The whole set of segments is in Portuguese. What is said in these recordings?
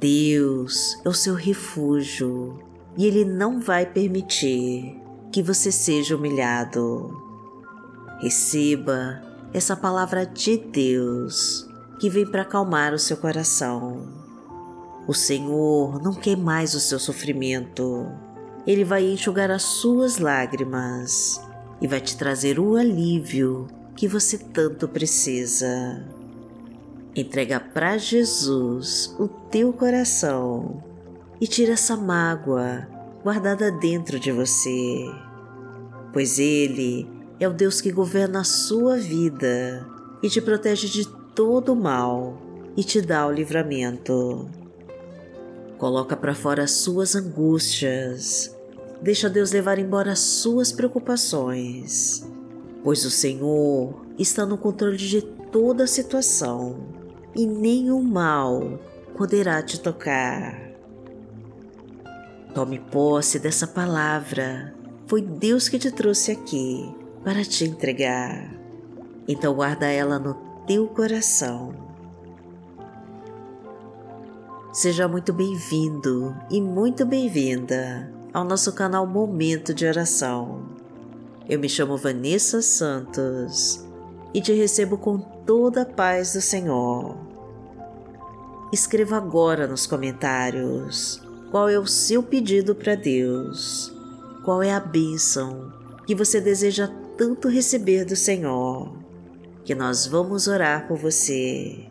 Deus é o seu refúgio e Ele não vai permitir que você seja humilhado. Receba essa palavra de Deus que vem para acalmar o seu coração. O Senhor não quer mais o seu sofrimento. Ele vai enxugar as suas lágrimas e vai te trazer o alívio que você tanto precisa. Entrega para Jesus o teu coração e tira essa mágoa guardada dentro de você, pois Ele é o Deus que governa a sua vida e te protege de todo o mal e te dá o livramento. Coloca para fora as suas angústias, deixa Deus levar embora as suas preocupações, pois o Senhor está no controle de toda a situação e nenhum mal poderá te tocar. Tome posse dessa palavra. Foi Deus que te trouxe aqui para te entregar. Então guarda ela no teu coração. Seja muito bem-vindo e muito bem-vinda ao nosso canal Momento de Oração. Eu me chamo Vanessa Santos e te recebo com toda a paz do Senhor. Escreva agora nos comentários qual é o seu pedido para Deus, qual é a bênção que você deseja tanto receber do Senhor, que nós vamos orar por você.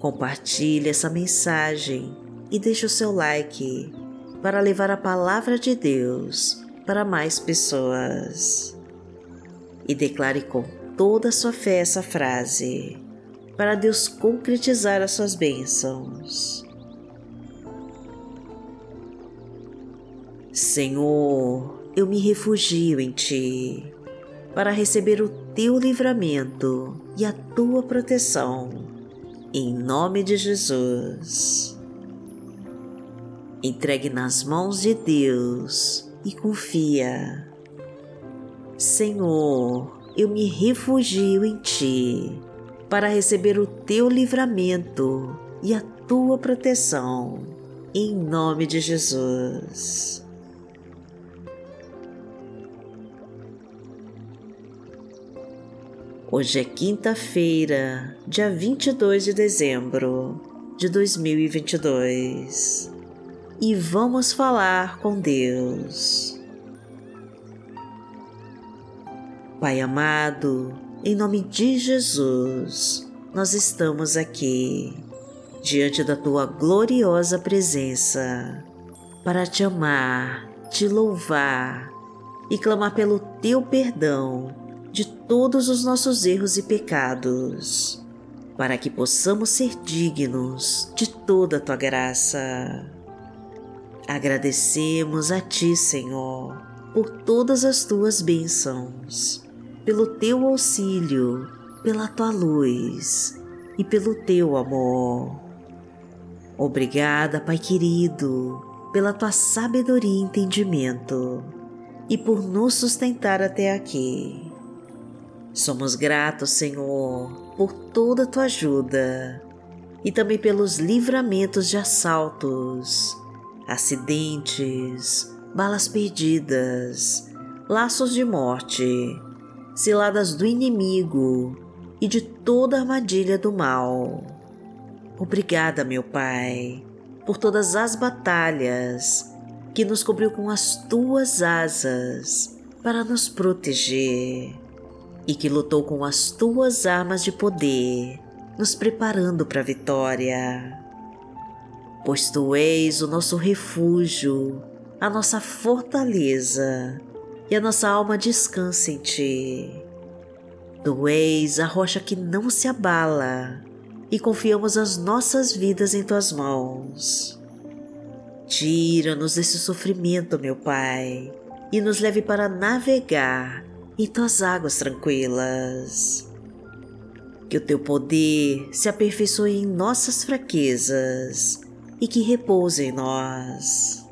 Compartilhe essa mensagem e deixe o seu like para levar a palavra de Deus para mais pessoas. E declare com toda a sua fé essa frase para Deus concretizar as suas bênçãos. Senhor, eu me refugio em Ti para receber o Teu livramento e a Tua proteção, em nome de Jesus. Entregue nas mãos de Deus e confia. Senhor, eu me refugio em Ti para receber o Teu livramento e a Tua proteção, em nome de Jesus. Hoje é quinta-feira, dia 22 de dezembro de 2022 e vamos falar com Deus. Pai amado, em nome de Jesus, nós estamos aqui diante da tua gloriosa presença para te amar, te louvar e clamar pelo teu perdão de todos os nossos erros e pecados, para que possamos ser dignos de toda a tua graça. Agradecemos a ti, Senhor, por todas as tuas bênçãos, pelo teu auxílio, pela tua luz e pelo teu amor. Obrigada, Pai querido, pela tua sabedoria e entendimento e por nos sustentar até aqui. Somos gratos, Senhor, por toda a tua ajuda e também pelos livramentos de assaltos, acidentes, balas perdidas, laços de morte, ciladas do inimigo e de toda armadilha do mal. Obrigada, meu Pai, por todas as batalhas que nos cobriu com as tuas asas para nos proteger e que lutou com as tuas armas de poder, nos preparando para a vitória. Pois tu és o nosso refúgio, a nossa fortaleza e a nossa alma descansa em ti. Tu és a rocha que não se abala e confiamos as nossas vidas em tuas mãos. Tira-nos desse sofrimento, meu Pai, e nos leve para navegar e tuas águas tranquilas. Que o teu poder se aperfeiçoe em nossas fraquezas e que repouse em nós.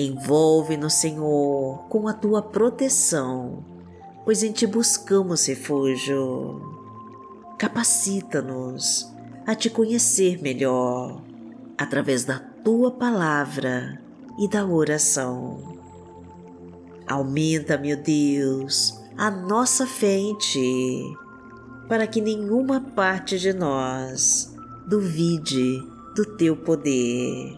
Envolve-nos, Senhor, com a tua proteção, pois em ti buscamos refúgio. Capacita-nos a te conhecer melhor através da tua palavra e da oração. Aumenta, meu Deus, a nossa fé em Ti, para que nenhuma parte de nós duvide do Teu poder,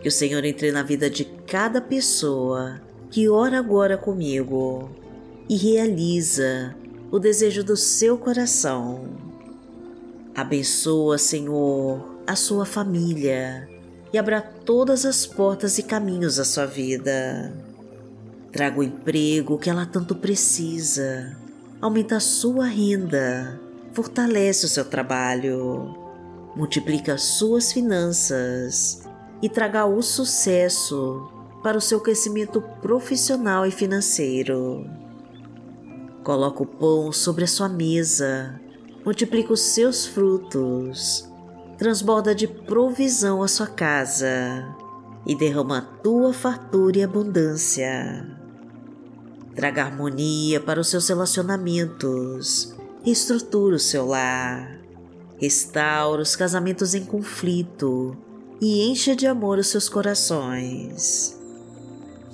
que o Senhor entre na vida de cada pessoa que ora agora comigo e realiza o desejo do seu coração. Abençoa, Senhor, a sua família e abra todas as portas e caminhos à sua vida. Traga o emprego que ela tanto precisa, aumenta a sua renda fortalece o seu trabalho, multiplica suas finanças e traga o sucesso para o seu crescimento profissional e financeiro. Coloca o pão sobre a sua mesa, multiplica os seus frutos, transborda de provisão a sua casa e derrama a tua fartura e abundância. Traga harmonia para os seus relacionamentos reestrutura o seu lar, restaura os casamentos em conflito e encha de amor os seus corações.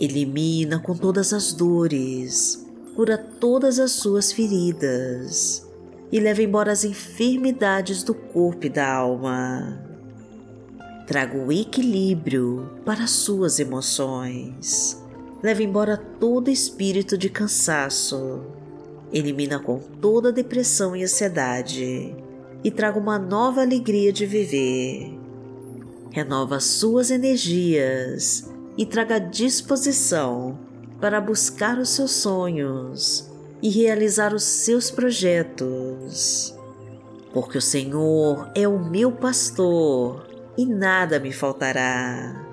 Elimina com todas as dores, cura todas as suas feridas e leva embora as enfermidades do corpo e da alma. Traga o equilíbrio para as suas emoções. Leva embora todo espírito de cansaço elimina com toda depressão e ansiedade e traga uma nova alegria de viver. Renova suas energias e traga disposição para buscar os seus sonhos e realizar os seus projetos. Porque o Senhor é o meu pastor e nada me faltará.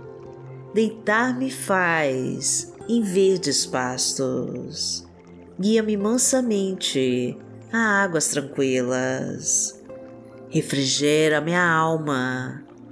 Deitar-me faz em verdes pastos guia-me mansamente a águas tranquilas. Refrigera minha alma,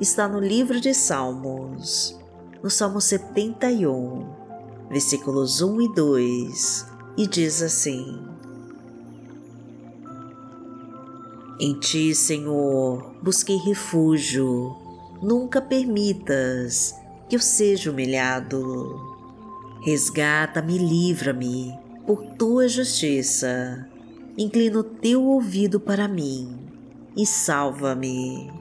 está no livro de Salmos, no Salmo 71, versículos 1 e 2, e diz assim: Em ti, Senhor, busquei refúgio, nunca permitas que eu seja humilhado. Resgata-me livra-me por tua justiça. Inclina o teu ouvido para mim e salva-me.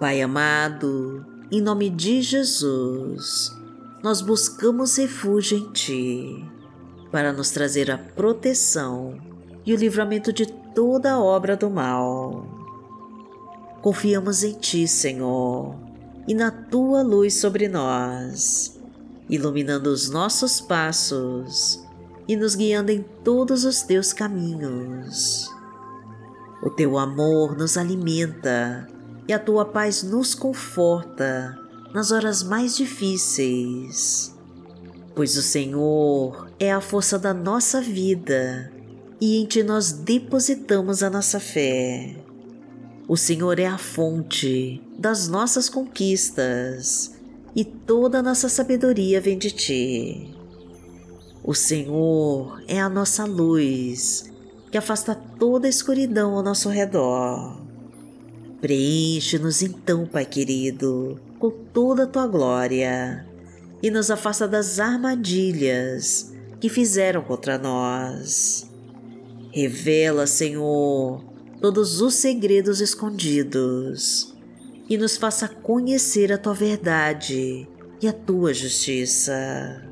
Pai amado, em nome de Jesus, nós buscamos refúgio em Ti para nos trazer a proteção e o livramento de toda obra do mal. Confiamos em Ti, Senhor, e na tua luz sobre nós, iluminando os nossos passos e nos guiando em todos os teus caminhos. O teu amor nos alimenta e a tua paz nos conforta nas horas mais difíceis. Pois o Senhor é a força da nossa vida e em ti nós depositamos a nossa fé. O Senhor é a fonte das nossas conquistas e toda a nossa sabedoria vem de ti. O Senhor é a nossa luz que afasta toda a escuridão ao nosso redor. Preenche-nos então, Pai querido, com toda a tua glória e nos afasta das armadilhas que fizeram contra nós. Revela, Senhor, todos os segredos escondidos e nos faça conhecer a tua verdade e a tua justiça.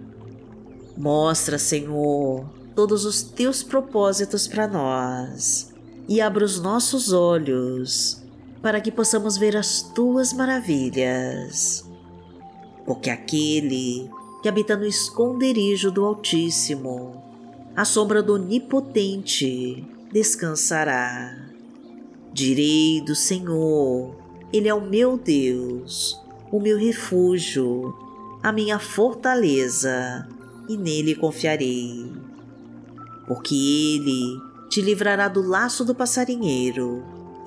Mostra, Senhor, todos os teus propósitos para nós e abra os nossos olhos para que possamos ver as tuas maravilhas. Porque aquele que habita no esconderijo do Altíssimo, à sombra do Onipotente, descansará. Direi do Senhor, Ele é o meu Deus, o meu refúgio, a minha fortaleza, e nele confiarei. Porque Ele te livrará do laço do passarinheiro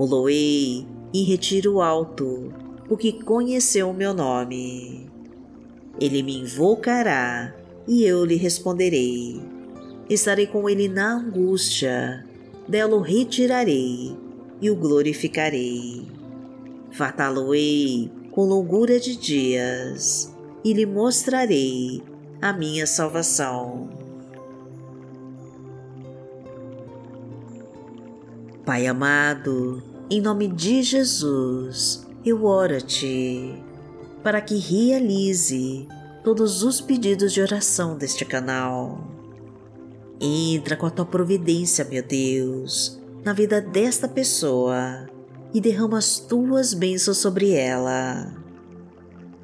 Poloei em retiro alto, porque conheceu o meu nome. Ele me invocará e eu lhe responderei. Estarei com ele na angústia, dela o retirarei e o glorificarei. Fartá-lo-ei com longura de dias e lhe mostrarei a minha salvação. Pai amado, em nome de Jesus, eu oro a Ti para que realize todos os pedidos de oração deste canal. Entra com a tua providência, meu Deus, na vida desta pessoa e derrama as tuas bênçãos sobre ela.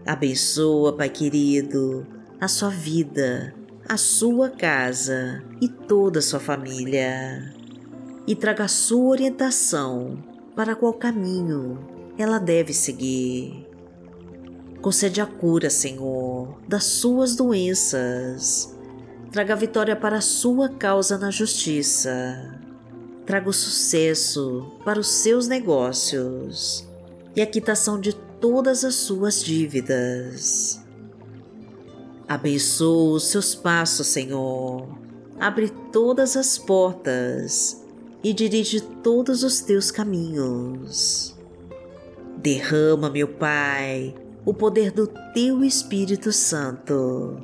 Abençoa, Pai querido, a sua vida, a sua casa e toda a sua família. E traga a sua orientação para qual caminho ela deve seguir Concede a cura, Senhor, das suas doenças. Traga a vitória para a sua causa na justiça. Traga o sucesso para os seus negócios e a quitação de todas as suas dívidas. Abençoa os seus passos, Senhor. Abre todas as portas e dirige todos os teus caminhos. Derrama, meu Pai, o poder do Teu Espírito Santo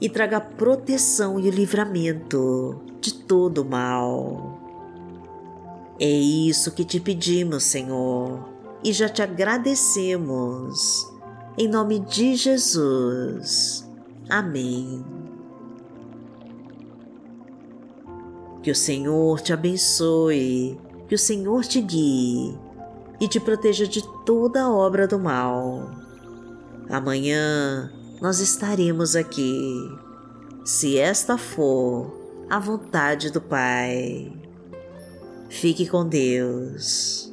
e traga proteção e livramento de todo mal. É isso que te pedimos, Senhor, e já te agradecemos. em nome de Jesus. Amém. Que o Senhor te abençoe, que o Senhor te guie e te proteja de toda obra do mal. Amanhã nós estaremos aqui, se esta for a vontade do Pai. Fique com Deus.